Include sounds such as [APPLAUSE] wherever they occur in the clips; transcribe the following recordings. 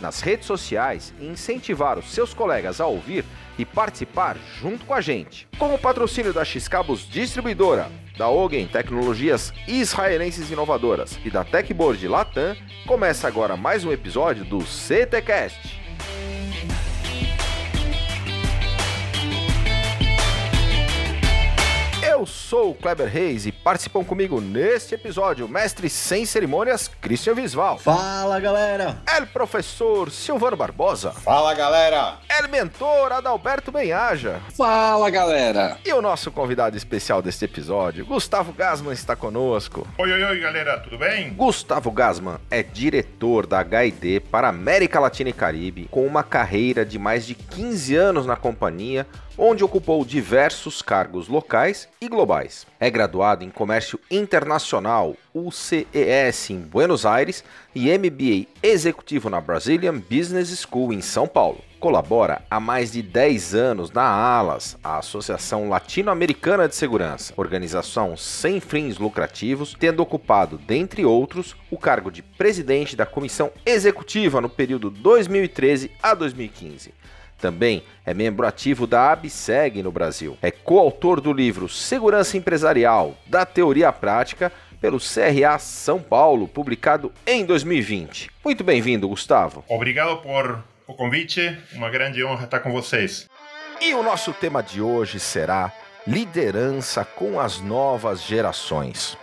nas redes sociais e incentivar os seus colegas a ouvir e participar junto com a gente. Com o patrocínio da X-Cabos Distribuidora, da Ogen Tecnologias Israelenses Inovadoras e da Techboard Latam, começa agora mais um episódio do CTcast. Eu sou o Kleber Reis e participam comigo neste episódio mestre sem cerimônias Christian Visval. Fala galera! El professor Silvano Barbosa. Fala galera! El mentor Adalberto Benhaja. Fala galera! E o nosso convidado especial deste episódio, Gustavo Gasman, está conosco. Oi, oi, oi galera, tudo bem? Gustavo Gasman é diretor da HID para América Latina e Caribe, com uma carreira de mais de 15 anos na companhia, onde ocupou diversos cargos locais e globais. É graduado em Comércio Internacional, UCES em Buenos Aires e MBA Executivo na Brazilian Business School em São Paulo. Colabora há mais de 10 anos na ALAS, a Associação Latino-Americana de Segurança, organização sem fins lucrativos, tendo ocupado, dentre outros, o cargo de presidente da comissão executiva no período 2013 a 2015. Também é membro ativo da ABSEG no Brasil. É coautor do livro Segurança Empresarial, da Teoria à Prática, pelo CRA São Paulo, publicado em 2020. Muito bem-vindo, Gustavo. Obrigado por o convite, uma grande honra estar com vocês. E o nosso tema de hoje será liderança com as novas gerações.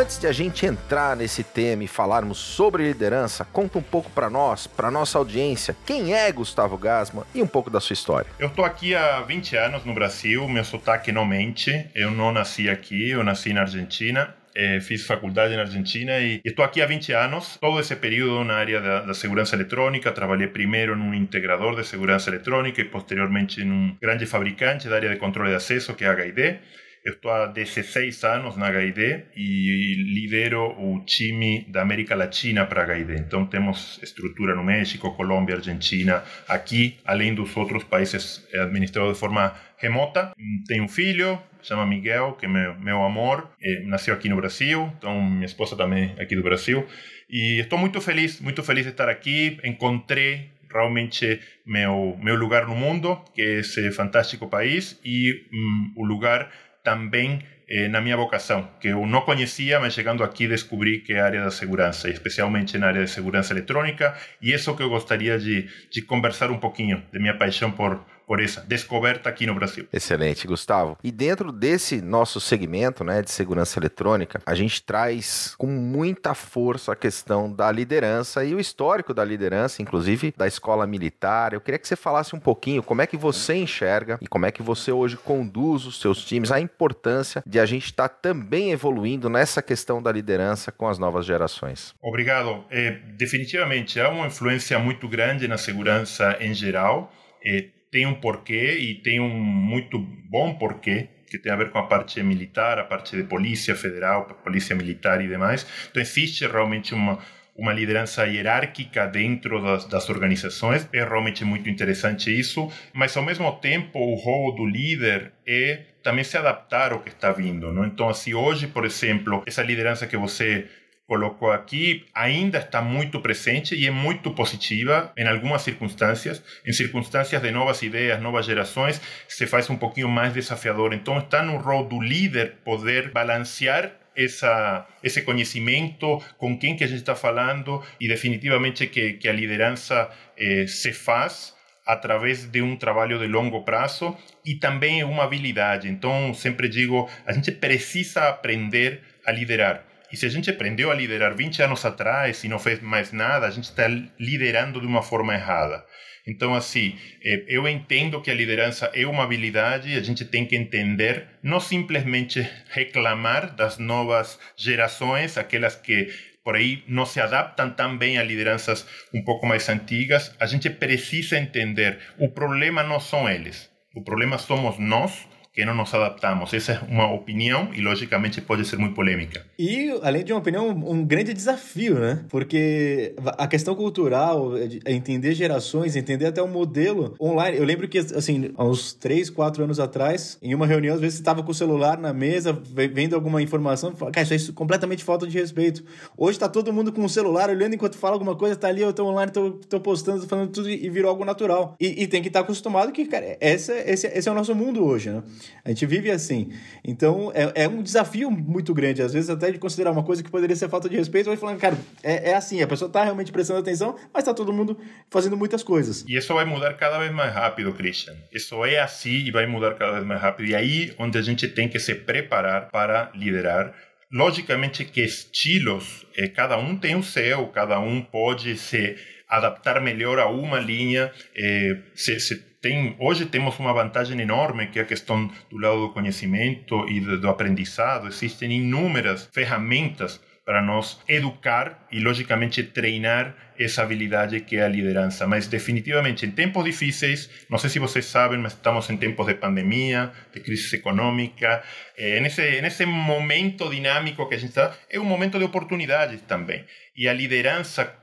Antes de a gente entrar nesse tema e falarmos sobre liderança, conta um pouco para nós, para nossa audiência, quem é Gustavo Gasman e um pouco da sua história. Eu estou aqui há 20 anos no Brasil, meu sotaque não mente, eu não nasci aqui, eu nasci na Argentina. Eh, fiz faculdade na Argentina e estou aqui há 20 anos. Todo esse período na área da, da, segurança eletrônica. Trabalhei primeiro em um integrador de segurança eletrônica e posteriormente em um grande fabricante da área de controle de acesso, que é a HID. Eu estou há 16 anos na HID e lidero o time da América Latina para a HID. Então temos estrutura no México, Colômbia, Argentina, aqui, além dos outros países administrados de forma remota. Tenho um filho, chama Miguel, que é meu, meu amor, eh, nasceu aqui no Brasil, então minha esposa também é aqui do Brasil. E estou muito feliz, muito feliz de estar aqui. Encontrei realmente meu, meu lugar no mundo, que é esse fantástico país, e um, o lugar também eh, na minha vocação, que eu não conhecia, mas chegando aqui descobri que é a área da segurança, especialmente na área de segurança eletrônica, e isso que eu gostaria de, conversar um pouquinho, de minha paixão por, por essa descoberta aqui no Brasil. Excelente, Gustavo. E dentro desse nosso segmento né, de segurança eletrônica, a gente traz com muita força a questão da liderança e o histórico da liderança, inclusive da escola militar. Eu queria que você falasse um pouquinho como é que você enxerga e como é que você hoje conduz os seus times, a importância de a gente estar tá também evoluindo nessa questão da liderança com as novas gerações. Obrigado. É, definitivamente, há uma influência muito grande na segurança em geral. É, tem um porquê e tem um muito bom porquê que tem a ver com a parte militar, a parte de polícia federal, polícia militar e demais. Então existe realmente uma uma liderança hierárquica dentro das, das, organizações. É realmente muito interessante isso, mas ao mesmo tempo o rol do líder é também se adaptar ao que está vindo. Não? Então, assim, hoje, por exemplo, essa liderança que você colocou aqui ainda está muito presente e é muito positiva em algumas circunstâncias. Em circunstâncias de novas ideias, novas gerações, se faz um pouquinho mais desafiador. Então está no rol do líder poder balancear essa, esse conhecimento, com quem que a gente está falando e definitivamente que, que a liderança eh, se faz através de um trabalho de longo prazo e também é uma habilidade. Então, sempre digo, a gente precisa aprender a liderar. E se a gente aprendeu a liderar 20 anos atrás e não fez mais nada, a gente está liderando de uma forma errada. Então, assim, eh, eu entendo que a liderança é uma habilidade, a gente tem que entender, não simplesmente [LAUGHS] reclamar das novas gerações, aquelas que por aí não se adaptam tão bem a lideranças um pouco mais antigas. A gente precisa entender, o problema não são eles, o problema somos nós que não nos adaptamos. Essa é uma opinião e, logicamente, pode ser muito polêmica. E, além de uma opinião, um grande desafio, né? Porque a questão cultural, é entender gerações, entender até o modelo online. Eu lembro que, assim, há uns 3, 4 anos atrás, em uma reunião, às vezes você estava com o celular na mesa, vendo alguma informação, cara, isso é completamente falta de respeito. Hoje está todo mundo com o celular olhando enquanto fala alguma coisa, tá ali, eu tô online, tô postando, tô falando tudo e virou algo natural. E, e tem que estar tá acostumado que, cara, essa, esse, esse é o nosso mundo hoje, né? A gente vive assim. Então, é, é um desafio muito grande, às vezes até de considerar uma coisa que poderia ser falta de respeito, vai falando, cara, é, é assim, a pessoa está realmente prestando atenção, mas está todo mundo fazendo muitas coisas. E isso vai mudar cada vez mais rápido, Christian. Isso é assim e vai mudar cada vez mais rápido. E aí onde a gente tem que se preparar para liderar logicamente que estilos, eh, cada um tem o seu, cada um pode se adaptar melhor a uma linha, eh, se, se tem, hoje temos uma vantagem enorme, que é a questão do lado do conhecimento e do, do aprendizado. Existem inúmeras ferramentas para nós educar e, logicamente, treinar essa habilidade que é a liderança. Mas, definitivamente, em tempos difíceis, não sei se vocês sabem, mas estamos em tempos de pandemia, de crise econômica. É, nesse, nesse momento dinâmico que a gente está, é um momento de oportunidades também. E a liderança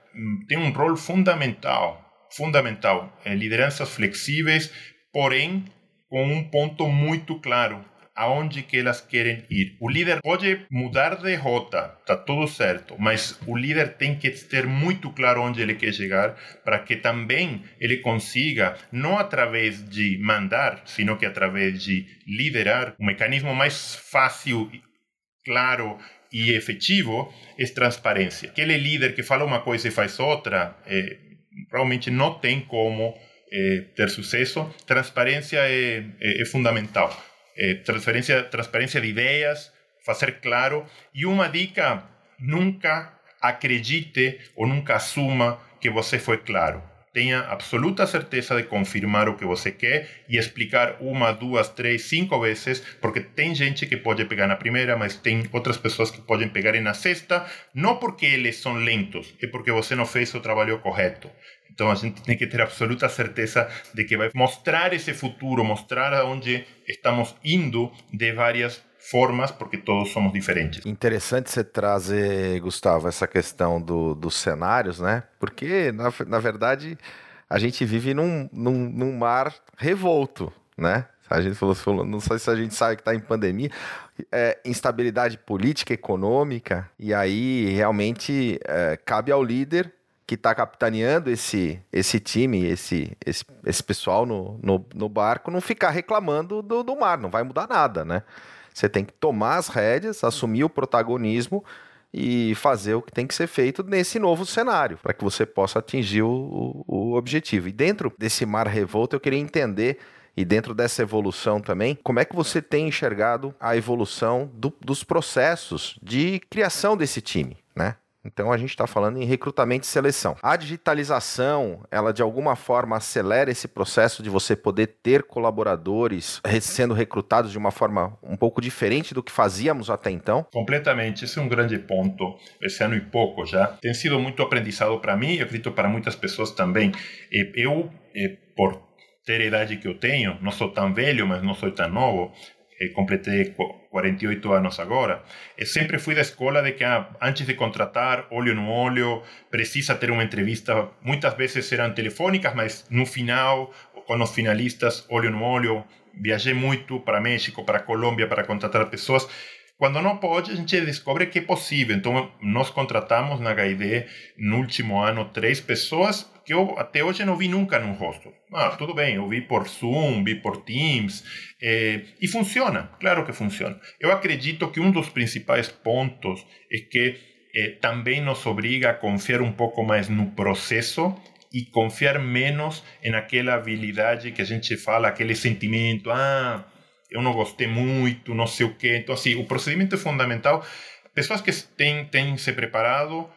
tem um rol fundamental fundamental. É lideranças flexíveis, porém com um ponto muito claro aonde que elas querem ir. O líder pode mudar de rota, tá tudo certo, mas o líder tem que ter muito claro onde ele quer chegar para que também ele consiga, não através de mandar, sino que através de liderar, um mecanismo mais fácil, claro e efetivo é transparência. Aquele líder que fala uma coisa e faz outra, é, realmente não tem como eh, ter sucesso. Transparência é, é, é fundamental. É, transferência, transparência de ideias, fazer claro. E uma dica: nunca acredite ou nunca assuma que você foi claro tenha absoluta certeza de confirmar o que você quer e explicar uma, duas, três, cinco vezes, porque tem gente que pode pegar na primeira, mas tem outras pessoas que podem pegar na sexta, não porque eles são lentos, é porque você não fez o trabalho correto. Então a gente tem que ter absoluta certeza de que vai mostrar esse futuro, mostrar aonde estamos indo de várias formas, porque todos somos diferentes. Interessante você trazer, Gustavo, essa questão do, dos cenários, né? Porque, na, na verdade, a gente vive num, num, num mar revolto, né? A gente falou, falou, não sei se a gente sabe que está em pandemia, é, instabilidade política, econômica, e aí realmente é, cabe ao líder que está capitaneando esse, esse time, esse, esse, esse pessoal no, no, no barco, não ficar reclamando do, do mar, não vai mudar nada, né? Você tem que tomar as rédeas, assumir o protagonismo e fazer o que tem que ser feito nesse novo cenário, para que você possa atingir o, o, objetivo. E dentro desse mar revolto, eu queria entender e dentro dessa evolução também, como é que você tem enxergado a evolução do, dos processos de criação desse time, né? Então a gente está falando em recrutamento e seleção. A digitalização, ela de alguma forma acelera esse processo de você poder ter colaboradores sendo recrutados de uma forma um pouco diferente do que fazíamos até então? Completamente, esse é um grande ponto. Esse ano e pouco já tem sido muito aprendizado para mim, eu acredito para muitas pessoas também. Eu, por ter a idade que eu tenho, não sou tão velho, mas não sou tão novo, eh, completei 48 anos agora, eu sempre fui da escola de que ah, antes de contratar, olho no olho, precisa ter uma entrevista, muitas vezes eram telefônicas, mas no final, com os finalistas, olho no olho, viajei muito para México, para Colômbia, para contratar pessoas, quando não pode, a gente descobre que é possível. Então, nós contratamos na HID, no último ano, três pessoas que eu até hoje não vi nunca num rosto. Ah, tudo bem, eu vi por Zoom, vi por Teams, eh, e funciona, claro que funciona. Eu acredito que um dos principais pontos é que eh, também nos obriga a confiar um pouco mais no processo e confiar menos em aquela habilidade que a gente fala, aquele sentimento, ah, eu não gostei muito, não sei o quê. Então, assim, o procedimento é fundamental. Pessoas que têm, têm se preparado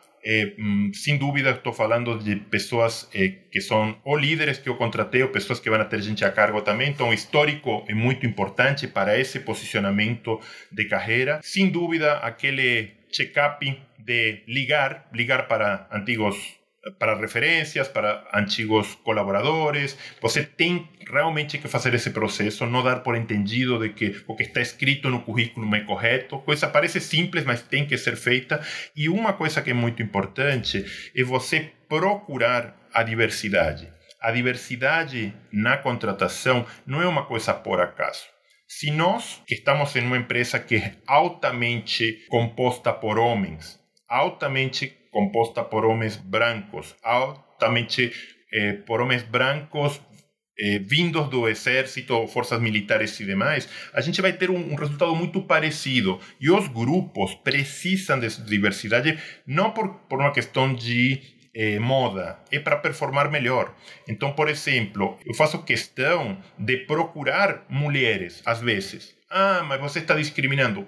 mm, sin duda estoy hablando de personas eh, que son o líderes que yo contraté o personas que a tener gente a cargo también. Entonces, histórico es muy importante para ese posicionamiento de carrera. Sin duda, aquel check-up de ligar, ligar para antiguos para referências, para antigos colaboradores. Você tem realmente que fazer esse processo, não dar por entendido de que o que está escrito no currículo é correto. Coisa parece simples, mas tem que ser feita. E uma coisa que é muito importante é você procurar a diversidade. A diversidade na contratação não é uma coisa por acaso. Se nós estamos em uma empresa que é altamente composta por homens, altamente composta por homens brancos, altamente eh, por homens brancos eh, vindos do exército, forças militares e demais, a gente vai ter um, um, resultado muito parecido. E os grupos precisam de diversidade não por, por uma questão de eh, moda, é para performar melhor. Então, por exemplo, eu faço questão de procurar mulheres, às vezes. Ah, mas você está discriminando.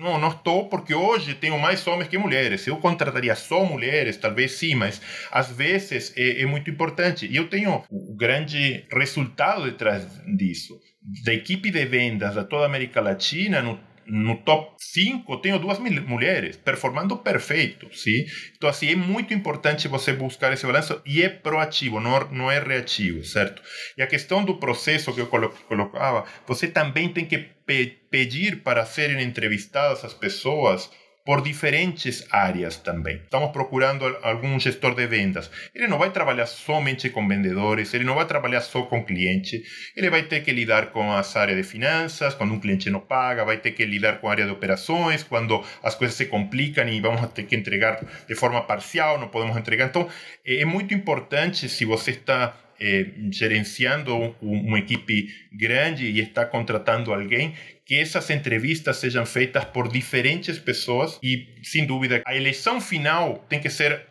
Não, não estou, porque hoje tenho mais homens que mulheres. Eu contrataria só mulheres, talvez sim, mas às vezes é, é muito importante. E eu tenho o grande resultado detrás disso. Da equipe de vendas da toda a América Latina, no no top 5 tenho duas mulheres performando perfeito, sim? Então assim é muito importante você buscar esse balanço e é proativo, não, não é reativo, certo? E a questão do processo que eu colocava, você também tem que pe pedir para serem entrevistadas as pessoas por diferentes áreas também. Estamos procurando algum gestor de vendas. Ele não vai trabalhar somente com vendedores, ele não vai trabalhar só com cliente, ele vai ter que lidar com as áreas de finanças, quando um cliente não paga, vai ter que lidar com a área de operações, quando as coisas se complicam e vamos ter que entregar de forma parcial, não podemos entregar. Então, é muito importante se você está eh, gerenciando uma equipe grande e está contratando alguém, que essas entrevistas sejam feitas por diferentes pessoas e, sem dúvida, a eleição final tem que ser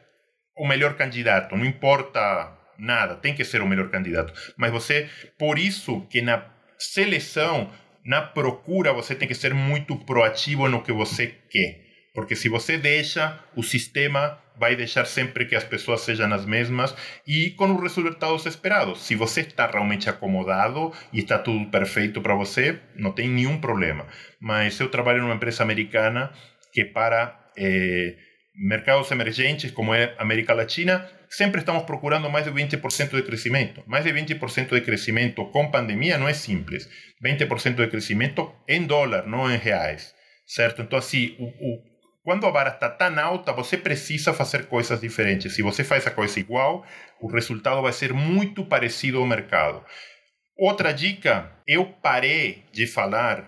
o melhor candidato, não importa nada, tem que ser o melhor candidato. Mas você, por isso que na seleção, na procura, você tem que ser muito proativo no que você quer. Porque se você deixa, o sistema vai deixar sempre que as pessoas sejam as mesmas e com os resultados esperados. Se você está realmente acomodado e está tudo perfeito para você, não tem nenhum problema. Mas eu trabalho numa empresa americana que para eh, mercados emergentes, como é América Latina, sempre estamos procurando mais de 20% de crescimento. Mais de 20% de crescimento com pandemia não é simples. 20% de crescimento em dólar, não em reais. Certo? Então, assim, o, o quando a vara está tão alta, você precisa fazer coisas diferentes. Se você faz a coisa igual, o resultado vai ser muito parecido ao mercado. Outra dica, eu parei de falar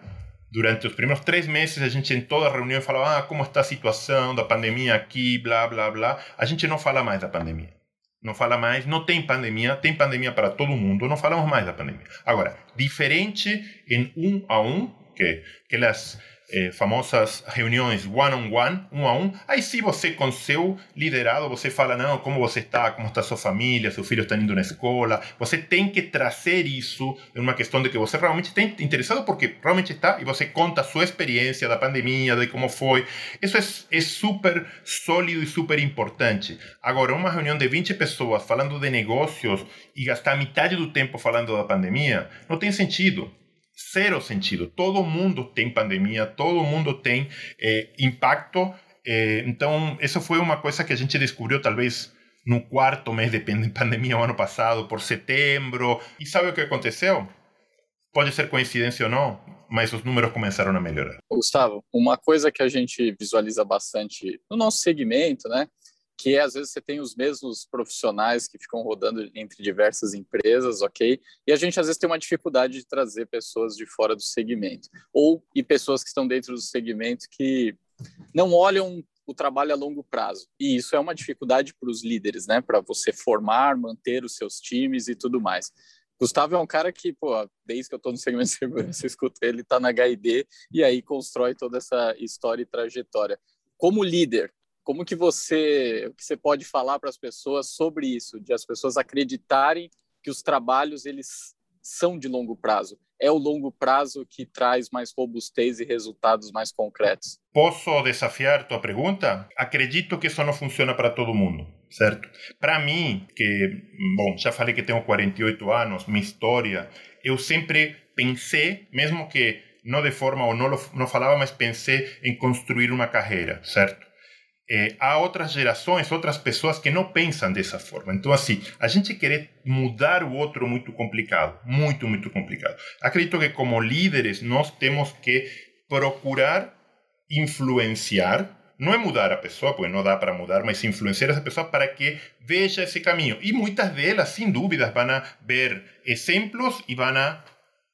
durante os primeiros três meses, a gente em toda reunião falava ah, como está a situação da pandemia aqui, blá, blá, blá. A gente não fala mais da pandemia. Não fala mais, não tem pandemia, tem pandemia para todo mundo, não falamos mais da pandemia. Agora, diferente em um a um, que aquelas eh, famosas reuniões one-on-one, -on -one, um a um. Aí sim você com seu liderado, você fala, não, como você está, como está sua família, seu filho está indo na escola. Você tem que trazer isso em uma questão de que você realmente está interessado porque realmente está e você conta a sua experiência da pandemia, de como foi. Isso é, é super sólido e super importante. Agora, uma reunião de 20 pessoas falando de negócios e gastar metade do tempo falando da pandemia, não tem sentido zero sentido. Todo mundo tem pandemia, todo mundo tem é, impacto. É, então, essa foi uma coisa que a gente descobriu talvez no quarto mês de pandemia o ano passado, por setembro. E sabe o que aconteceu? Pode ser coincidência ou não, mas os números começaram a melhorar. Gustavo, uma coisa que a gente visualiza bastante no nosso segmento, né, que é, às vezes você tem os mesmos profissionais que ficam rodando entre diversas empresas, ok? E a gente às vezes tem uma dificuldade de trazer pessoas de fora do segmento, ou e pessoas que estão dentro do segmento que não olham o trabalho a longo prazo. E isso é uma dificuldade para os líderes, né? Para você formar, manter os seus times e tudo mais. Gustavo é um cara que, pô, desde que eu estou no segmento de segurança, [LAUGHS] eu escuto ele, está na HID e aí constrói toda essa história e trajetória. Como líder, como que você, que você pode falar para as pessoas sobre isso, de as pessoas acreditarem que os trabalhos eles são de longo prazo. É o longo prazo que traz mais robustez e resultados mais concretos. Posso desafiar tua pergunta? Acredito que isso não funciona para todo mundo, certo? Para mim, que, bom, já falei que tenho 48 anos, minha história, eu sempre pensei, mesmo que não de forma, ou não, não falava, mas pensei em construir uma carreira, certo? É, há outras gerações, outras pessoas que não pensam dessa forma. Então, assim, a gente querer mudar o outro é muito complicado, muito, muito complicado. Acredito que como líderes nós temos que procurar influenciar, não é mudar a pessoa, porque não dá para mudar, mas influenciar essa pessoa para que veja esse caminho. E muitas delas, sem dúvidas, vão ver exemplos e vão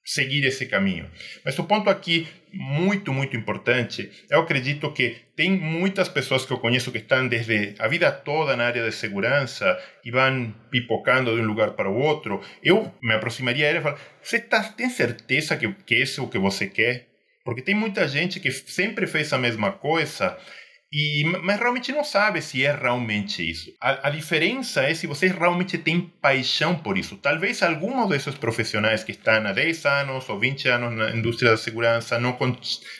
seguir esse caminho. Mas o ponto aqui muito, muito importante, eu acredito que tem muitas pessoas que eu conheço que estão desde a vida toda na área de segurança e vão pipocando de um lugar para o outro. Eu me aproximaria a e falaria, você tá, tem certeza que, que esse é o que você quer? Porque tem muita gente que sempre fez a mesma coisa e, mas realmente não sabe se é realmente isso. A, a, diferença é se você realmente tem paixão por isso. Talvez alguns desses profissionais que estão há 10 anos ou 20 anos na indústria da segurança não, con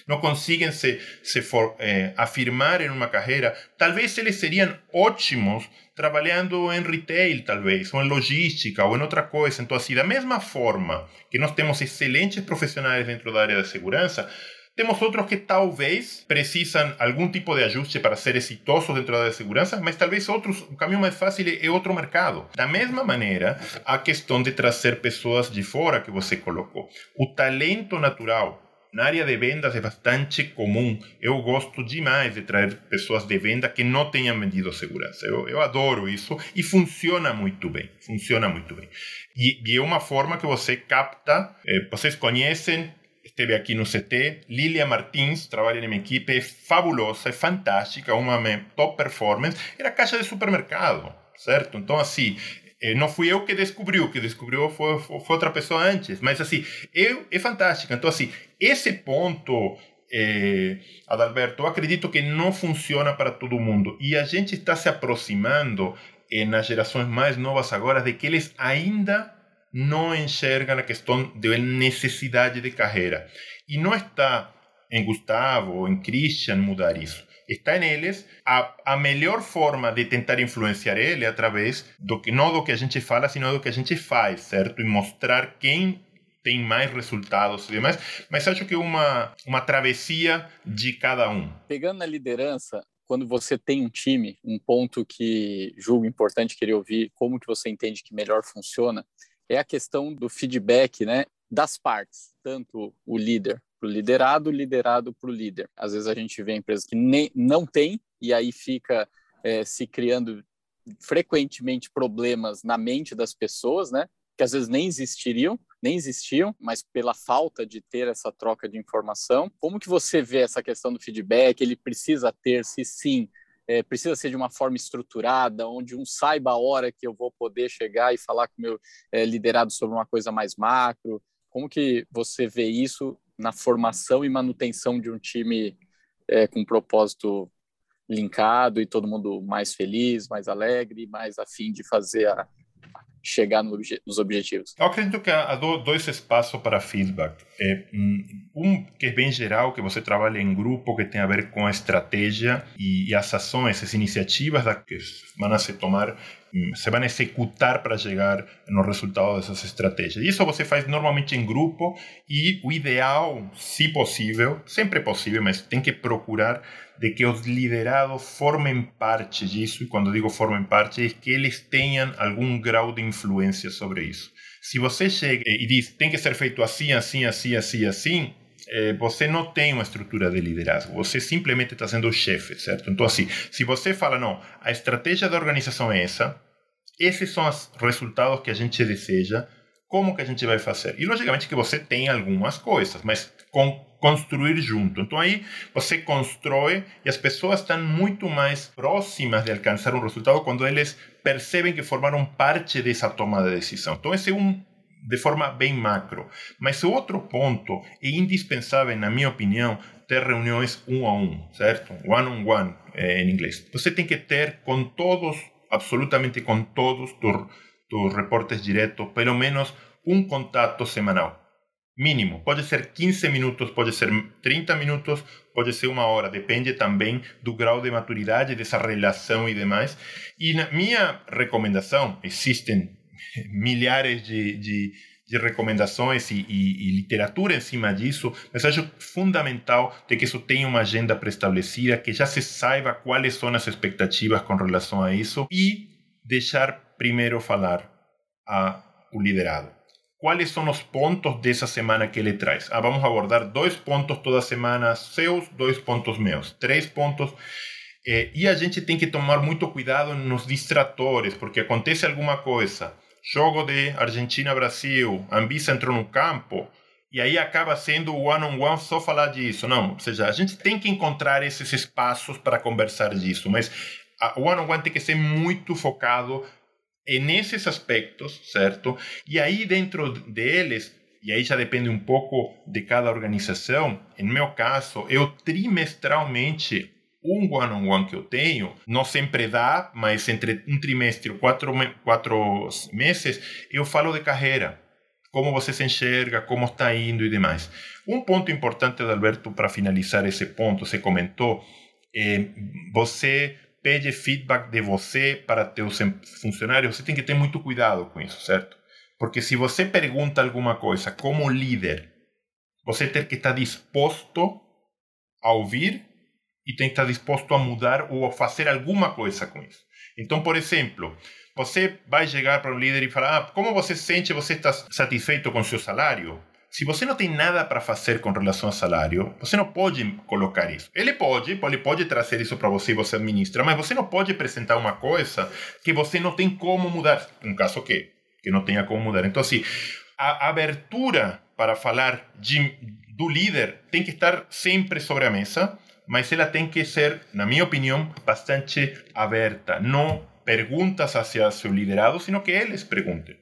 não se, se for, eh, afirmar em uma carreira, talvez eles seriam ótimos trabalhando em retail, talvez, ou em logística, ou em outra coisa. Então, assim, da mesma forma que nós temos excelentes profissionais dentro da área da segurança, temos outros que talvez precisam algum tipo de ajuste para ser exitosos dentro da segurança, mas talvez outros, o caminho mais fácil é outro mercado. Da mesma maneira, a questão de trazer pessoas de fora que você colocou. O talento natural na área de vendas é bastante comum. Eu gosto demais de trazer pessoas de venda que não tenham vendido segurança. Eu, eu adoro isso e funciona muito bem. Funciona muito bem. E, e é uma forma que você capta. Eh, vocês conhecem esteve aqui no CT. Lilia Martins trabalha na minha equipe, é fabulosa, é fantástica, uma top performance. Era caixa de supermercado, certo? Então, assim, eh, não fui eu que descobriu, que descobriu foi, foi, outra pessoa antes, mas assim, eu, é fantástica. Então, assim, esse ponto, eh, Adalberto, eu acredito que não funciona para todo mundo. E a gente está se aproximando eh, nas gerações mais novas agora de que eles ainda não enxergam a questão de necessidade de carreira. E não está em Gustavo ou em Christian mudar isso. Está em eles. A, a melhor forma de tentar influenciar ele através do que não do que a gente fala, sino do que a gente faz, certo? E mostrar quem tem mais resultados e demais, mas acho que é uma, uma travessia de cada um. Pegando na liderança, quando você tem um time, um ponto que julgo importante querer ouvir, como que você entende que melhor funciona, é a questão do feedback né, das partes, tanto o líder para o liderado, liderado para o líder. Às vezes a gente vê empresas que nem, não tem e aí fica é, se criando frequentemente problemas na mente das pessoas, né? Que às vezes nem existiriam, nem existiam, mas pela falta de ter essa troca de informação. Como que você vê essa questão do feedback? Ele precisa ter, se sim, é, precisa ser de uma forma estruturada, onde um saiba a hora que eu vou poder chegar e falar com o meu é, liderado sobre uma coisa mais macro. Como que você vê isso na formação e manutenção de um time é, com um propósito linkado e todo mundo mais feliz, mais alegre, mais afim de fazer a, chegar nos objetivos? Eu acredito que há dois espaços para feedback. É, um que é bem geral, que você trabalha em grupo, que tem a ver com a estratégia e, as ações, as iniciativas que vão se tomar, hum, se vão executar para chegar no resultado dessas estratégias. Isso você faz normalmente em grupo e o ideal, se possível, sempre é possível, mas tem que procurar de que os liderados formem parte disso, e quando digo formem parte, é que eles tenham algum grau de influência sobre isso. Se você chega e diz tem que ser feito assim, assim, assim, assim, assim, é, você não tem uma estrutura de liderazgo, você simplesmente está sendo o chefe, certo? Então, assim, se você fala, não, a estratégia da organização é essa, esses são os resultados que a gente deseja, como que a gente vai fazer? E, logicamente, que você tem algumas coisas, mas com construir junto. Então aí você constrói e as pessoas estão muito mais próximas de alcançar um resultado quando eles percebem que formaram parte dessa toma de decisão. Então esse é um de forma bem macro. Mas o outro ponto é indispensável, na minha opinião, ter reuniões um a um, certo? One on one eh, em inglês. Você tem que ter com todos, absolutamente com todos, os reportes diretos, pelo menos um contato semanal. Mínimo. Pode ser 15 minutos, pode ser 30 minutos, pode ser uma hora. Depende também do grau de maturidade dessa relação e demais. E na minha recomendação, existem [LAUGHS] milhares de, de, de recomendações e, e, e, literatura em cima disso, mas acho fundamental de que isso tenha uma agenda pré-estabelecida, que já se saiba quais são as expectativas com relação a isso e deixar primeiro falar a o liderado. Quais são os pontos dessa semana que ele traz? Ah, vamos abordar dois pontos toda semana seus, dois pontos meus, três pontos. Eh, e a gente tem que tomar muito cuidado nos distratores, porque acontece alguma coisa. Jogo de Argentina-Brasil, Anvisa entrou no campo, e aí acaba sendo one-on-one -on -one só falar disso. Não, ou seja, a gente tem que encontrar esses espaços para conversar disso, mas o one-on-one -on -one tem que ser muito focado nesses aspectos, certo? E aí dentro deles, e aí já depende um pouco de cada organização, em meu caso, eu trimestralmente um one-on-one -on -one que eu tenho, não sempre dá, mas entre um trimestre e quatro, quatro meses, eu falo de carreira, como você se enxerga, como está indo e demais. Um ponto importante, Alberto, para finalizar esse ponto, você comentou, é, você pede feedback de você para teus funcionários, você tem que ter muito cuidado com isso, certo? Porque se você pergunta alguma coisa como líder, você tem que estar disposto a ouvir e tem que estar disposto a mudar ou a fazer alguma coisa com isso. Então, por exemplo, você vai chegar para um líder e falar: ah, como você se sente? Você está satisfeito com seu salário? Se você não tem nada para fazer com relação ao salário, você não pode colocar isso. Ele pode, ele pode trazer isso para você e você administra, mas você não pode apresentar uma coisa que você não tem como mudar. Um caso que, que não tenha como mudar. Então, assim, a abertura para falar de, do líder tem que estar sempre sobre a mesa, mas ela tem que ser, na minha opinião, bastante aberta. Não perguntas hacia seu liderado, sino que eles perguntem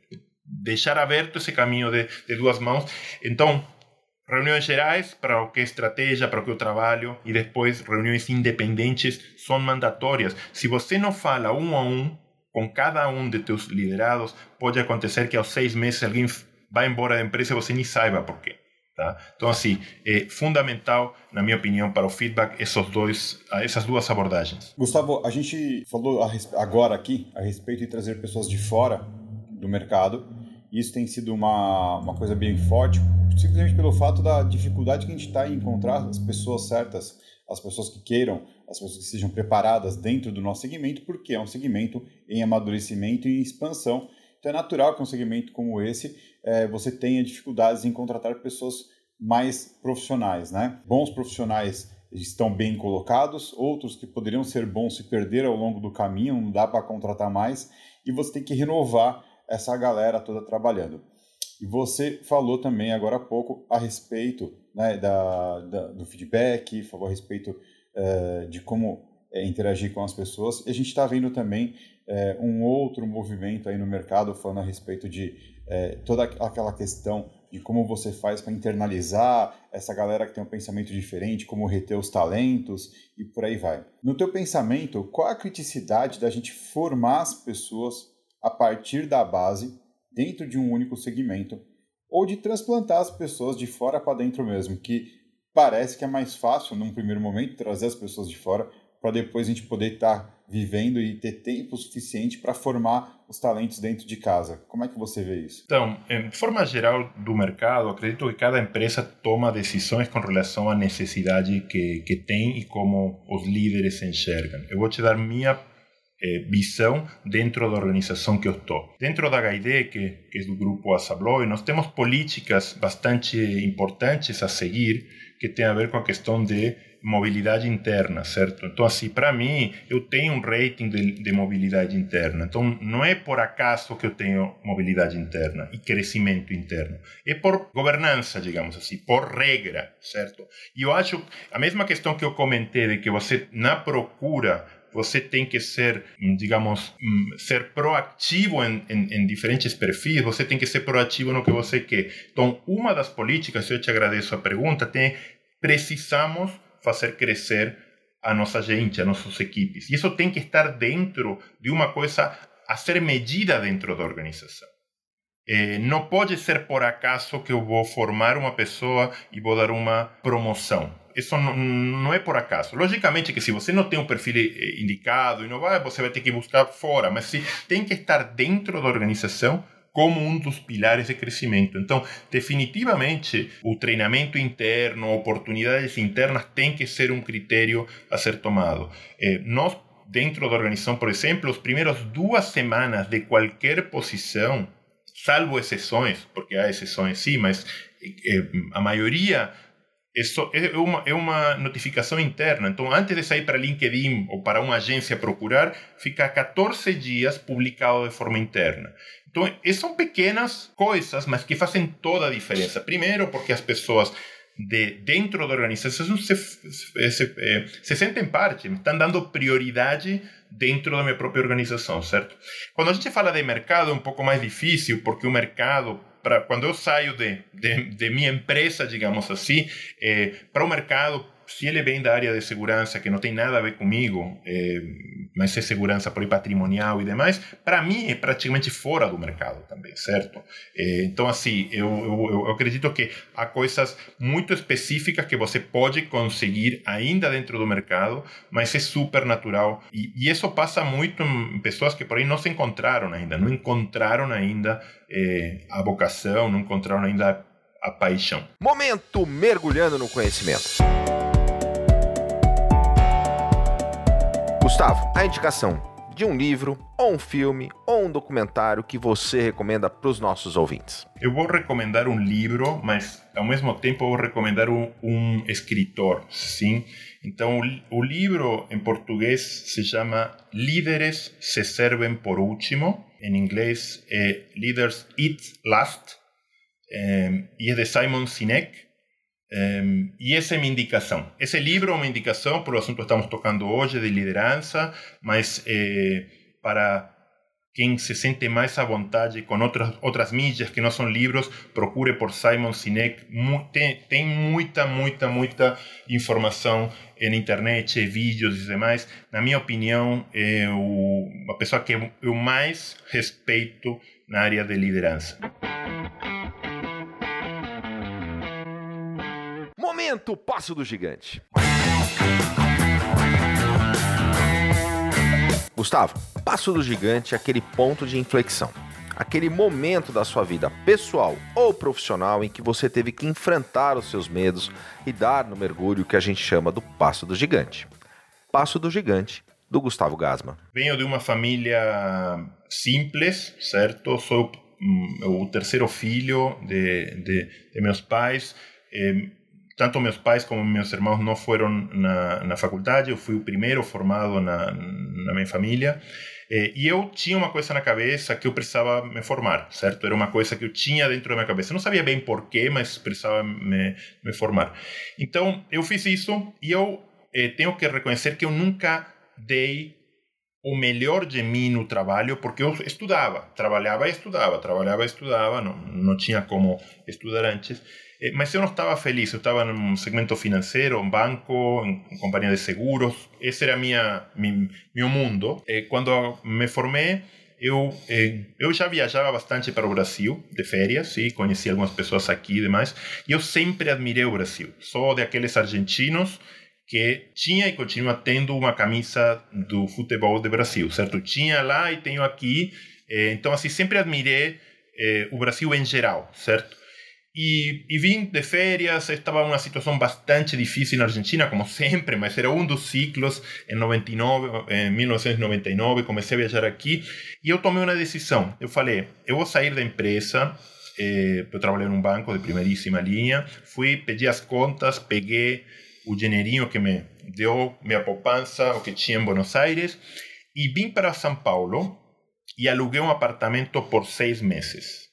deixar aberto esse caminho de, de duas mãos. Então, reuniões gerais para o que é estratégia, para o que o trabalho, e depois reuniões independentes são mandatórias. Se você não fala um a um com cada um de teus liderados, pode acontecer que aos seis meses alguém vá embora da empresa e você nem saiba por quê. Tá? Então, assim, é fundamental, na minha opinião, para o feedback, esses dois, essas duas abordagens. Gustavo, a gente falou agora aqui a respeito de trazer pessoas de fora do mercado isso tem sido uma, uma coisa bem forte, simplesmente pelo fato da dificuldade que a gente está em encontrar as pessoas certas, as pessoas que queiram, as pessoas que sejam preparadas dentro do nosso segmento, porque é um segmento em amadurecimento e em expansão. Então é natural que um segmento como esse é, você tenha dificuldades em contratar pessoas mais profissionais, né? Bons profissionais estão bem colocados, outros que poderiam ser bons se perderam ao longo do caminho, não dá para contratar mais, e você tem que renovar essa galera toda trabalhando. E você falou também agora há pouco a respeito né, da, da, do feedback, falou a respeito é, de como é, interagir com as pessoas. E a gente está vendo também é, um outro movimento aí no mercado falando a respeito de toda aquela questão de como você faz para internalizar essa galera que tem um pensamento diferente, como reter os talentos e por aí vai. No teu pensamento, qual a criticidade da gente formar as pessoas a partir da base, dentro de um único segmento, ou de transplantar as pessoas de fora para dentro mesmo, que parece que é mais fácil, num primeiro momento, trazer as pessoas de fora para depois a gente poder estar tá vivendo e ter tempo suficiente para formar os talentos dentro de casa. Como é que você vê isso? Então, em forma geral do mercado, acredito que cada empresa toma decisões com relação à necessidade que, que tem e como os líderes enxergam. Eu vou te dar minha eh, visão dentro da organização que eu estou. Dentro da HID, que, que é do grupo Asabloy, nós temos políticas bastante importantes a seguir que tem a ver com a questão de mobilidade interna, certo? Então, assim, para mim, eu tenho um rating de, de, mobilidade interna. Então, não é por acaso que eu tenho mobilidade interna e crescimento interno. É por governança, digamos assim, por regra, certo? E eu acho, a mesma questão que eu comentei de que você, na procura você tem que ser, digamos, ser proativo em, em, em, diferentes perfis, você tem que ser proativo no que você quer. Então, uma das políticas, eu te agradeço a pergunta, tem precisamos fazer crescer a nossa gente, as nossas equipes. E isso tem que estar dentro de uma coisa a ser medida dentro da organização. É, não pode ser por acaso que eu vou formar uma pessoa e vou dar uma promoção. Isso não, não é por acaso. Logicamente que se você não tem um perfil eh, indicado e não vai, você vai ter que buscar fora, mas se tem que estar dentro da organização como um dos pilares de crescimento. Então, definitivamente, o treinamento interno, oportunidades internas tem que ser um critério a ser tomado. Eh, nós, dentro da organização, por exemplo, as primeiras duas semanas de qualquer posição, salvo exceções, porque há exceções sim, mas eh, a maioria isso é uma, é uma notificação interna. Então, antes de sair para LinkedIn ou para uma agência procurar, fica 14 dias publicado de forma interna. Então, são pequenas coisas, mas que fazem toda a diferença. Primeiro, porque as pessoas de dentro da organização se, se, se, eh, se sentem parte, estão dando prioridade dentro da minha própria organização, certo? Quando a gente fala de mercado, é um pouco mais difícil, porque o mercado para quando eu saio de, de, de, minha empresa, digamos assim, é, para o mercado se ele vem da área de segurança, que não tem nada a ver comigo, é, mas é segurança por patrimonial e demais, para mim é praticamente fora do mercado também, certo? É, então, assim, eu, eu, eu, acredito que há coisas muito específicas que você pode conseguir ainda dentro do mercado, mas é super natural. E, e isso passa muito em pessoas que por aí não se encontraram ainda, não encontraram ainda é, a vocação, não encontraram ainda a paixão. Momento mergulhando no conhecimento. Gustavo, a indicação de um livro, ou um filme, ou um documentário que você recomenda para os nossos ouvintes? Eu vou recomendar um livro, mas ao mesmo tempo vou recomendar um, um escritor, sim. Então, o, o livro em português se chama Líderes se servem por último. Em inglês é Leaders Eat Last. É, e é de Simon Sinek. Um, e essa é minha indicação. Esse livro é uma indicação para o assunto que estamos tocando hoje de liderança, mas é, para quem se sente mais à vontade com outras, outras mídias que não são livros, procure por Simon Sinek. Tem, tem muita, muita, muita informação na internet, vídeos e demais. Na minha opinião, é o, a pessoa que eu mais respeito na área de liderança. Momento Passo do Gigante. Gustavo, Passo do Gigante é aquele ponto de inflexão. Aquele momento da sua vida pessoal ou profissional em que você teve que enfrentar os seus medos e dar no mergulho que a gente chama do Passo do Gigante. Passo do Gigante, do Gustavo Gasma. Venho de uma família simples, certo? Sou hum, o terceiro filho de, de, de meus pais. Eh, tanto meus pais como meus irmãos não foram na, na faculdade, eu fui o primeiro formado na, na minha família. E eu tinha uma coisa na cabeça que eu precisava me formar, certo? Era uma coisa que eu tinha dentro da minha cabeça. Eu não sabia bem porquê, mas precisava me, me formar. Então, eu fiz isso e eu eh, tenho que reconhecer que eu nunca dei o melhor de mim no trabalho, porque eu estudava, trabalhava e estudava, trabalhava e estudava, não, não tinha como estudar antes. Eh, mas eu não estava feliz, eu estava num segmento financeiro, um banco, em companhia de seguros, esse era minha, meu mundo. Eh, quando me formei, eu, eh, eu já viajava bastante para o Brasil, de férias, sim, conheci algumas pessoas aqui e demais, e eu sempre admirei o Brasil. Sou daqueles argentinos que tinha e continua tendo uma camisa do futebol do Brasil, certo? Tinha lá e tenho aqui, então assim, sempre admirei o Brasil em geral, certo? E, e, vim de férias, estava uma situação bastante difícil na Argentina, como sempre, mas era um dos ciclos em 99, em 1999, comecei a viajar aqui e eu tomei uma decisão. Eu falei, eu vou sair da empresa, eh, eu trabalhei num banco de primeiríssima linha, fui, pedi as contas, peguei o dinheirinho que me deu minha poupança, o que tinha em Buenos Aires, e vim para São Paulo e aluguei um apartamento por seis meses,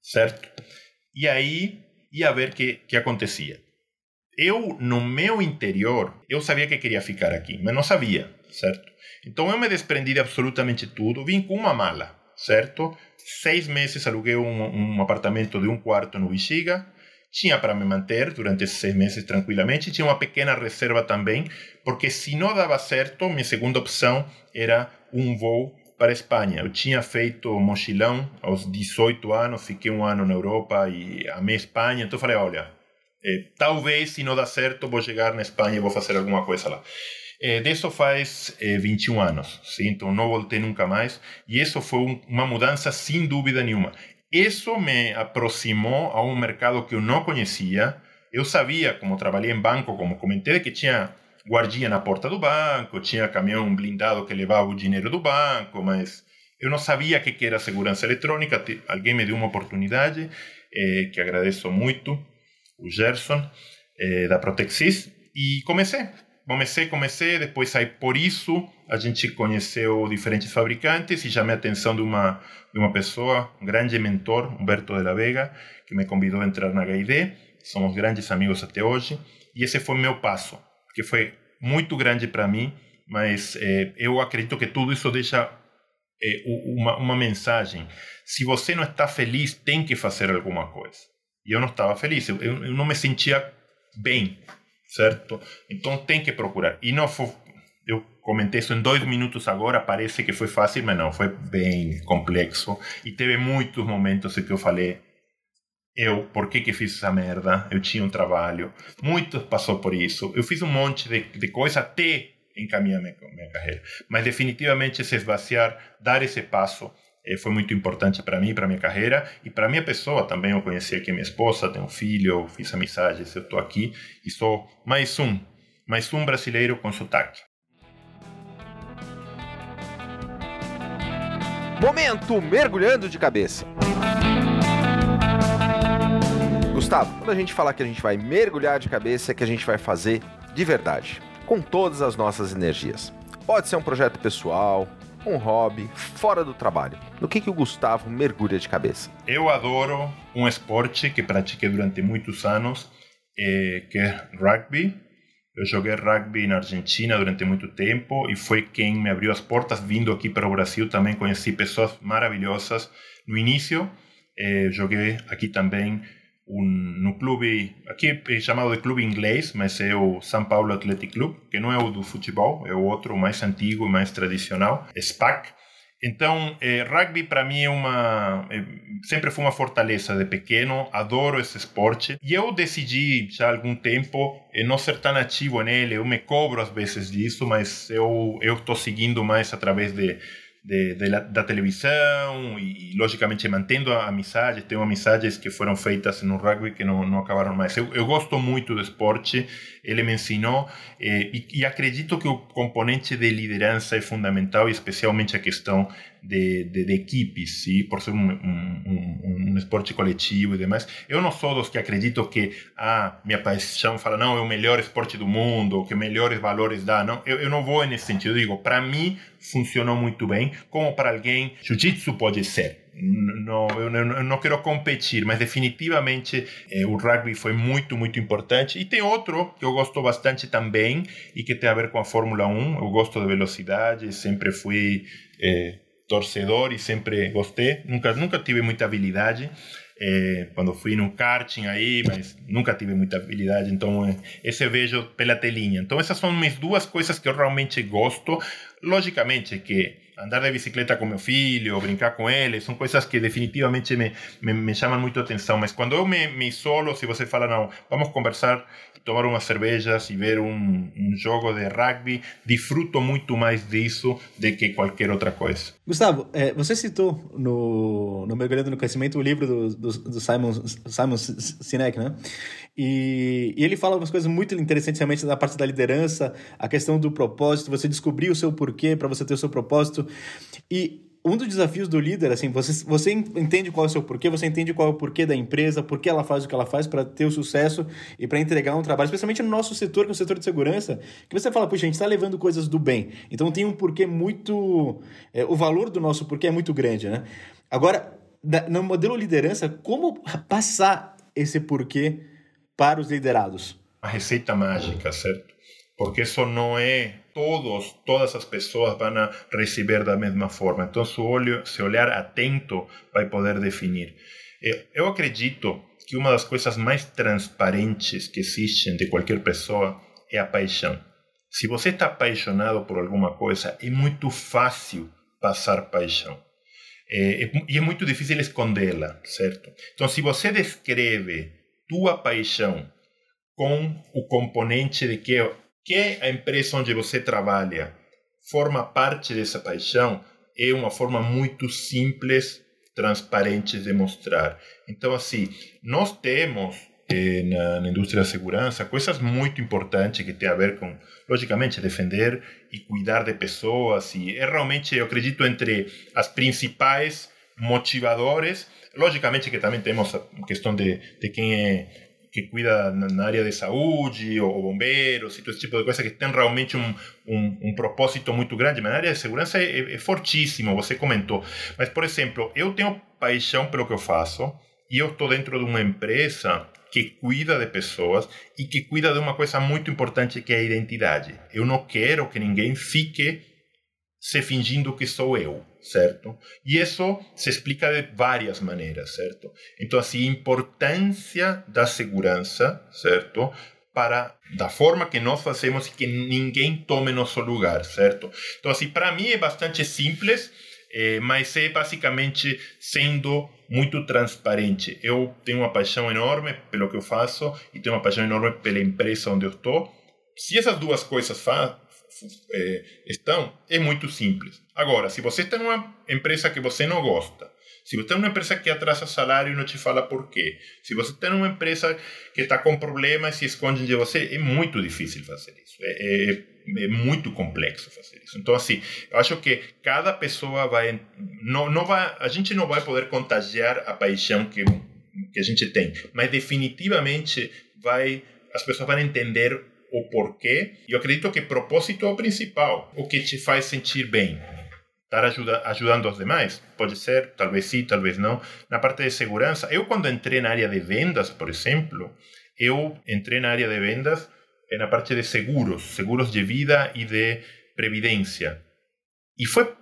certo? E aí ia ver que, que acontecia. Eu, no meu interior, eu sabia que queria ficar aqui, mas não sabia, certo? Então eu me desprendi de absolutamente tudo, vim com uma mala, certo? Seis meses aluguei um, um apartamento de um quarto no Bexiga, tinha para me manter durante esses seis meses tranquilamente, tinha uma pequena reserva também, porque se não dava certo, minha segunda opção era um voo para a Espanha. Eu tinha feito mochilão aos 18 anos, fiquei um ano na Europa e amei Espanha. Então falei, olha, eh, talvez se não dá certo, vou chegar na Espanha e vou fazer alguma coisa lá. Eh, disso faz eh, 21 anos, sim? então não voltei nunca mais. E isso foi um, uma mudança sem dúvida nenhuma. Isso me aproximou a um mercado que eu não conhecia. Eu sabia, como trabalhei em banco, como comentei, que tinha guardinha na porta do banco, tinha caminhão blindado que levava o dinheiro do banco, mas eu não sabia o que era segurança eletrônica. Alguém me deu uma oportunidade, eh, que agradeço muito, o Gerson, eh, da Protexis, e comecei. Comecei, comecei, depois aí por isso a gente conheceu diferentes fabricantes e chamei a atenção de uma, de uma pessoa, um grande mentor, Humberto de la Vega, que me convidou a entrar na HID, somos grandes amigos até hoje, e esse foi meu passo que foi muito grande para mim, mas é, eu acredito que tudo isso deixa é, uma, uma mensagem. Se você não está feliz, tem que fazer alguma coisa. E eu não estava feliz, eu, eu não me sentia bem, certo? Então tem que procurar. E não foi, eu comentei isso em dois minutos agora, parece que foi fácil, mas não, foi bem complexo. E teve muitos momentos em que eu falei, eu, por que que fiz essa merda? Eu tinha um trabalho. Muito passou por isso. Eu fiz um monte de, de coisa até encaminhar minha, minha carreira. Mas definitivamente se esvaziar, dar esse passo, eh, foi muito importante para mim, para minha carreira e para minha pessoa também. Eu conheci aqui minha esposa, tenho um filho, fiz amizades, eu estou aqui e sou mais um, mais um brasileiro com sotaque. Momento mergulhando de cabeça. Gustavo, quando a gente falar que a gente vai mergulhar de cabeça, é que a gente vai fazer de verdade, com todas as nossas energias. Pode ser um projeto pessoal, um hobby, fora do trabalho. No que, que o Gustavo mergulha de cabeça? Eu adoro um esporte que pratiquei durante muitos anos, é, que é rugby. Eu joguei rugby na Argentina durante muito tempo e foi quem me abriu as portas vindo aqui para o Brasil. Também conheci pessoas maravilhosas. No início, eh, joguei aqui também um, no clube, aqui é chamado de clube inglês, mas é o São Paulo Athletic Club, que não é o do futebol, é o outro mais antigo e mais tradicional, SPAC. Então, eh, rugby para mim é uma. É, sempre foi uma fortaleza de pequeno, adoro esse esporte. E eu decidi já há algum tempo eh, não ser tão ativo nele, eu me cobro às vezes disso, mas eu estou seguindo mais através de de, de la, da televisão e, logicamente, mantendo a amizade. Tenho amizades que foram feitas no rugby que não, não acabaram mais. Eu, eu gosto muito do esporte, ele me ensinou eh, e, e, acredito que o componente de liderança é fundamental, especialmente a questão de, de, de equipes, sim? por ser um, um, um, um, esporte coletivo e demais. Eu não sou dos que acredito que ah, minha paixão fala, não, é o melhor esporte do mundo, que melhores valores dá. Não, eu, eu não vou nesse sentido. Eu digo, para mim, funcionou muito bem, como para alguém, jiu-jitsu pode ser. Não, eu não, não quero competir, mas definitivamente eh, o rugby foi muito, muito importante. E tem outro que eu gosto bastante também e que tem a ver com a Fórmula 1. Eu gosto de velocidade, sempre fui eh, torcedor e sempre gostei. Nunca, nunca tive muita habilidade. É, quando fui no karting aí, mas nunca tive muita habilidade, então é, esse eu vejo pela telinha. Então essas são minhas duas coisas que eu realmente gosto. Logicamente que andar de bicicleta com meu filho, brincar com ele, são coisas que definitivamente me, me, me chamam muito atenção. Mas quando eu me, me isolo, se você fala, não, vamos conversar, tomar umas cervejas e ver um, um jogo de rugby, disfruto muito mais disso do que qualquer outra coisa. Gustavo, é, você citou no, no Mergulhando no Conhecimento o livro do, do, do Simon, Simon Sinek, né? E, e, ele fala umas coisas muito interessantes realmente da parte da liderança, a questão do propósito, você descobrir o seu porquê para você ter o seu propósito. E um dos desafios do líder, assim, você, você entende qual é o seu porquê, você entende qual é o porquê da empresa, por que ela faz o que ela faz para ter o sucesso e para entregar um trabalho, especialmente no nosso setor, que é o setor de segurança, que você fala, puxa, a gente está levando coisas do bem. Então tem um porquê muito. É, o valor do nosso porquê é muito grande, né? Agora, no modelo liderança, como passar esse porquê para os liderados? A receita mágica, certo? Porque isso não é todos, todas as pessoas vão receber da mesma forma. Então, seu olho, olhar atento vai poder definir. Eu acredito que uma das coisas mais transparentes que existem de qualquer pessoa é a paixão. Se você está apaixonado por alguma coisa, é muito fácil passar paixão. É, e é muito difícil escondê-la, certo? Então, se você descreve tua paixão com o componente de que, que a empresa onde você trabalha forma parte dessa paixão, é uma forma muito simples, transparente de mostrar. Então, assim, nós temos eh, na, na, indústria da segurança coisas muito importantes que tem a ver com, logicamente, defender e cuidar de pessoas. E é realmente, eu acredito, entre as principais motivadores. Logicamente que também temos a questão de, de quem é que cuida na área de saúde, ou, bombeiros, e todo esse tipo de coisa que tem realmente um, um, um propósito muito grande, mas na área de segurança é, é, fortíssimo, você comentou. Mas, por exemplo, eu tenho paixão pelo que eu faço, e eu estou dentro de uma empresa que cuida de pessoas e que cuida de uma coisa muito importante que é a identidade. Eu não quero que ninguém fique se fingindo que sou eu certo? E isso se explica de várias maneiras, certo? Então, assim, a importância da segurança, certo? Para da forma que nós fazemos e que ninguém tome nosso lugar, certo? Então, assim, para mim é bastante simples, é, mas é basicamente sendo muito transparente. Eu tenho uma paixão enorme pelo que eu faço e tenho uma paixão enorme pela empresa onde eu estou. Se essas duas coisas é, estão, é muito simples. Agora, se você está numa empresa que você não gosta, se você está numa empresa que atrasa salário e não te fala por quê, se você está numa empresa que está com problemas e esconde de você, é muito difícil fazer isso. É, é, é, muito complexo fazer isso. Então, assim, eu acho que cada pessoa vai. Não, não vai a gente não vai poder contagiar a paixão que, que a gente tem, mas definitivamente vai as pessoas vão entender o porquê. E eu acredito que propósito é o principal, o que te faz sentir bem. Estar ajuda, ajudando os demais? Pode ser, talvez sim, talvez não. Na parte de segurança, eu quando entrei na área de vendas, por exemplo, eu entrei na área de vendas na parte de seguros, seguros de vida e de previdência. E foi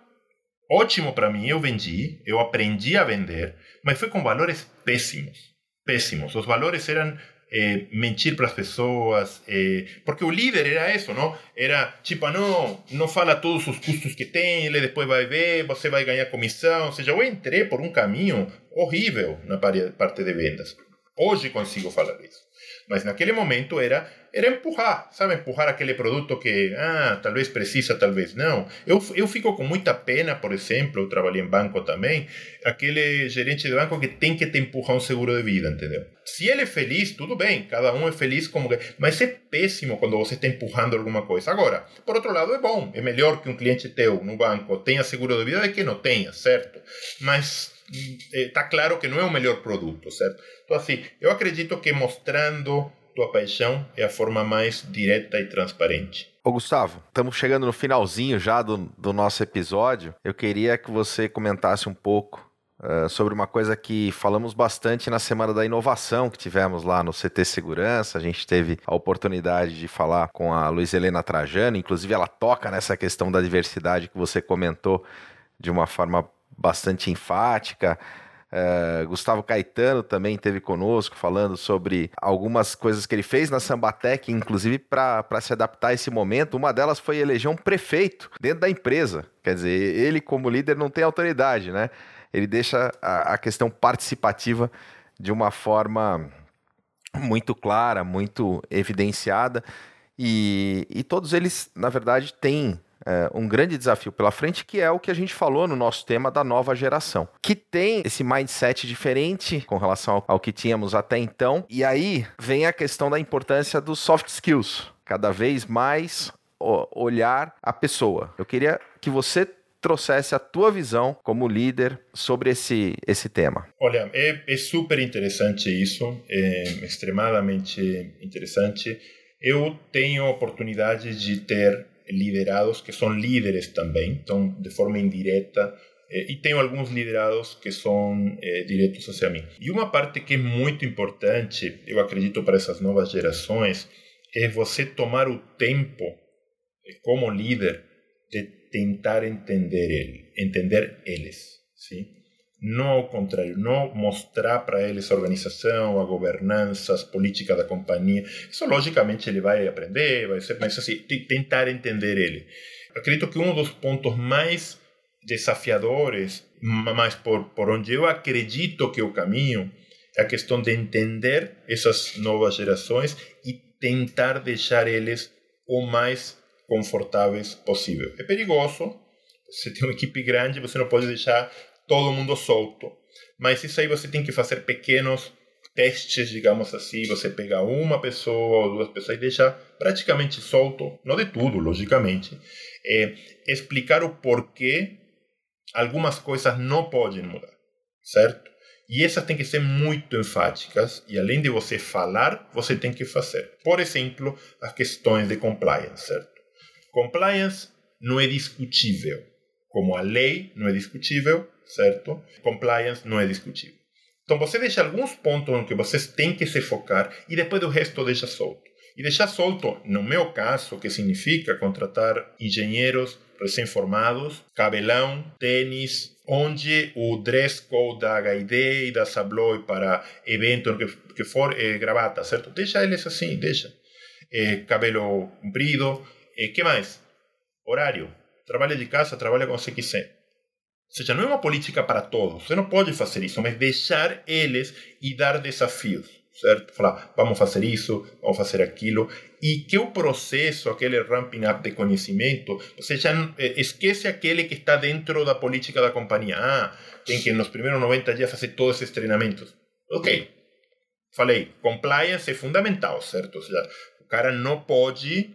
ótimo para mim, eu vendi, eu aprendi a vender, mas foi com valores péssimos, péssimos. Os valores eram eh, mentir para as pessoas, eh, porque o líder era isso, não? Era tipo, não, não fala todos os custos que tem, ele depois vai ver, você vai ganhar comissão. Ou seja, eu entrei por um caminho horrível na parte de vendas. Hoje consigo falar isso. Mas naquele momento era era empurrar, sabe? Empurrar aquele produto que, ah, talvez precisa, talvez não. Eu, eu fico com muita pena, por exemplo, eu trabalhei em banco também, aquele gerente de banco que tem que te empurrar um seguro de vida, entendeu? Se ele é feliz, tudo bem, cada um é feliz como. Mas é péssimo quando você está empurrando alguma coisa. Agora, por outro lado, é bom, é melhor que um cliente teu no banco tenha seguro de vida do que não tenha, certo? Mas está hum, claro que não é o melhor produto, certo? Então, assim, eu acredito que mostrando tua paixão é a forma mais direta e transparente. Ô Gustavo, estamos chegando no finalzinho já do, do nosso episódio. Eu queria que você comentasse um pouco Uh, sobre uma coisa que falamos bastante na Semana da Inovação que tivemos lá no CT Segurança. A gente teve a oportunidade de falar com a Luiz Helena Trajano, inclusive ela toca nessa questão da diversidade que você comentou de uma forma bastante enfática. Uh, Gustavo Caetano também teve conosco falando sobre algumas coisas que ele fez na Sambatec, inclusive para se adaptar a esse momento. Uma delas foi eleger um prefeito dentro da empresa. Quer dizer, ele, como líder, não tem autoridade, né? Ele deixa a, a questão participativa de uma forma muito clara, muito evidenciada. E, e todos eles, na verdade, têm é, um grande desafio pela frente, que é o que a gente falou no nosso tema da nova geração, que tem esse mindset diferente com relação ao, ao que tínhamos até então. E aí vem a questão da importância dos soft skills. Cada vez mais olhar a pessoa. Eu queria que você trouxesse a tua visão como líder sobre esse, esse tema. Olha, é, é super interessante isso, é extremadamente interessante. Eu tenho a oportunidade de ter liderados que são líderes também, então de forma indireta, eh, e tenho alguns liderados que são eh, hacia mim. E uma parte que é muito importante, eu acredito, para essas novas gerações, é você tomar o tempo, eh, como líder, de tentar entender ele, entender eles, sim? Não ao contrário, não mostrar para eles a organização, a governança, as políticas da companhia. Isso, logicamente, ele vai aprender, vai ser, mas assim, tentar entender ele. Acredito que um dos pontos mais desafiadores, mas por, por onde eu acredito que o caminho é a questão de entender essas novas gerações e tentar deixar eles o mais confortáveis possível. É perigoso, você tem uma equipe grande, você não pode deixar todo mundo solto, mas isso aí você tem que fazer pequenos testes, digamos assim, você pega uma pessoa ou duas pessoas e deixa praticamente solto, não de tudo, logicamente, é, explicar o porquê algumas coisas não podem mudar, certo? E essas têm que ser muito enfáticas, e além de você falar, você tem que fazer. Por exemplo, as questões de compliance, certo? Compliance não é discutível, como a lei não é discutível, certo? Compliance não é discutível. Então você deixa alguns pontos que vocês têm que se focar e depois o resto deixa solto. E deixar solto, no meu caso, que significa contratar engenheiros recém-formados, cabelão, tênis, onde o dress code da HID e da Sabloy para evento que, que for é gravata, certo? Deixa eles assim, deixa. É, cabelo comprido, é, que mais? Horário. Trabalha de casa, trabalha como você quiser. Não é uma política para todos. Você não pode fazer isso, mas deixar eles e dar desafios, certo? Falar, vamos fazer isso, vamos fazer aquilo. E que o processo, aquele ramping up de conhecimento, ou seja, esquece aquele que está dentro da política da companhia. Ah, tem que nos primeiros 90 dias fazer todos esses treinamentos. Ok. Falei, compliance é fundamental, certo? Ou seja, o cara não pode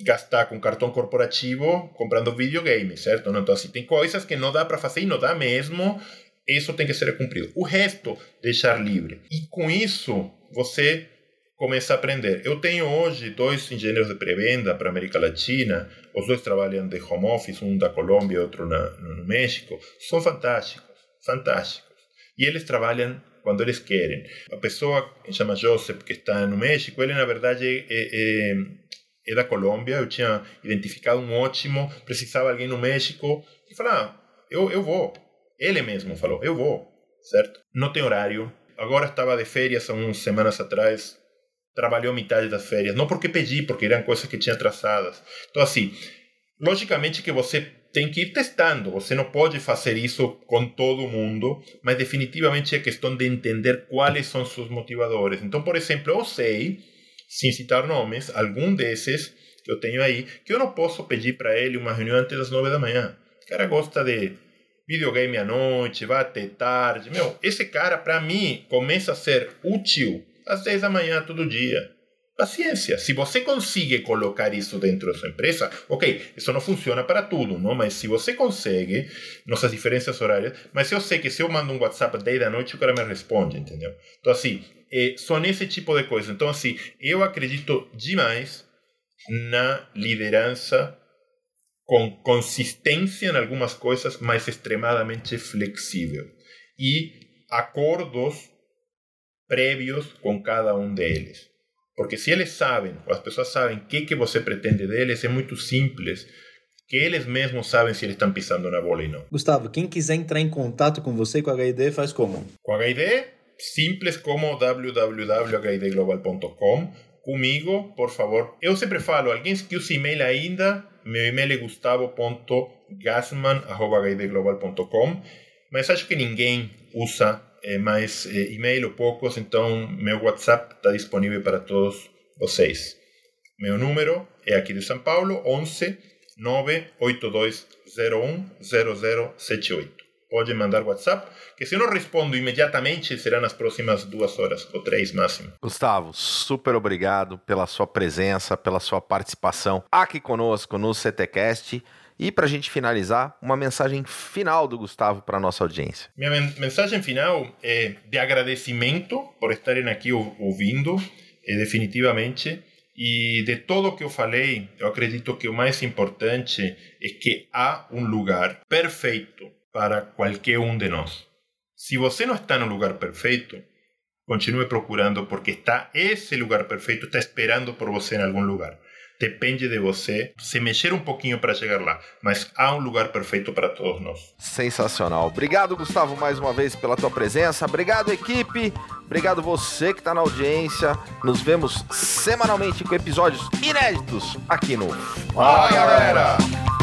gastar com cartão corporativo comprando videogame, certo? Então, assim, tem coisas que não dá para fazer e não dá mesmo. Isso tem que ser cumprido. O resto, deixar livre. E com isso, você começa a aprender. Eu tenho hoje dois engenheiros de pré-venda para a América Latina. Os dois trabalham de home office, um da Colômbia outro na, no México. São fantásticos, fantásticos. E eles trabalham quando eles querem. A pessoa que chama Joseph, que está no México, ele na verdade é, é é da Colômbia, eu tinha identificado um ótimo, precisava alguém no México, e falei, ah, eu, eu vou. Ele mesmo falou, eu vou, certo? Não tem horário. Agora estava de férias há umas semanas atrás, trabalhou metade das férias. Não porque pedi, porque eram coisas que tinha atrasadas. Então, assim, logicamente que você tem que ir testando. Você não pode fazer isso com todo mundo, mas definitivamente é questão de entender quais são seus motivadores. Então, por exemplo, eu sei sem citar nomes, algum desses que eu tenho aí, que eu não posso pedir para ele uma reunião antes das nove da manhã. O cara gosta de videogame à noite, vai até tarde. Meu, esse cara, para mim, começa a ser útil às 10 da manhã todo dia. Paciência. Se você consegue colocar isso dentro da sua empresa, ok, isso não funciona para tudo, não? mas se você consegue, nossas diferenças horárias, mas eu sei que se eu mando um WhatsApp 10 da noite, o cara me responde, entendeu? Então, assim, é, são esse tipo de coisa. Então, assim, eu acredito demais na liderança com consistência em algumas coisas, mas extremadamente flexível. E acordos prévios com cada um deles. Porque se eles sabem, ou as pessoas sabem o que, que você pretende deles, é muito simples que eles mesmos sabem se eles estão pisando na bola ou não. Gustavo, quem quiser entrar em contato com você com a HID faz como? Com a HID, simples como www.hidglobal.com. Comigo, por favor. Eu sempre falo, alguém que usa e-mail ainda, meu e-mail é gustavo.gasman.hidglobal.com, mas acho que ninguém usa é, mais é, e-mail ou poucos, então meu WhatsApp está disponível para todos vocês. Meu número é aqui de São Paulo, 11 98201 0078 pode mandar WhatsApp, que se eu não respondo imediatamente, será nas próximas duas horas ou três máximo. Gustavo, super obrigado pela sua presença, pela sua participação aqui conosco no CTcast. E para a gente finalizar, uma mensagem final do Gustavo para nossa audiência. Minha mensagem final é de agradecimento por estarem aqui ouvindo, é, definitivamente. E de todo o que eu falei, eu acredito que o mais importante é que há um lugar perfeito para qualquer um de nós. Se você não está no lugar perfeito, continue procurando porque está esse lugar perfeito está esperando por você em algum lugar. Depende de você se mexer um pouquinho para chegar lá, mas há um lugar perfeito para todos nós. Sensacional. Obrigado, Gustavo, mais uma vez pela tua presença. Obrigado, equipe. Obrigado você que está na audiência. Nos vemos semanalmente com episódios inéditos aqui no Fala, galera!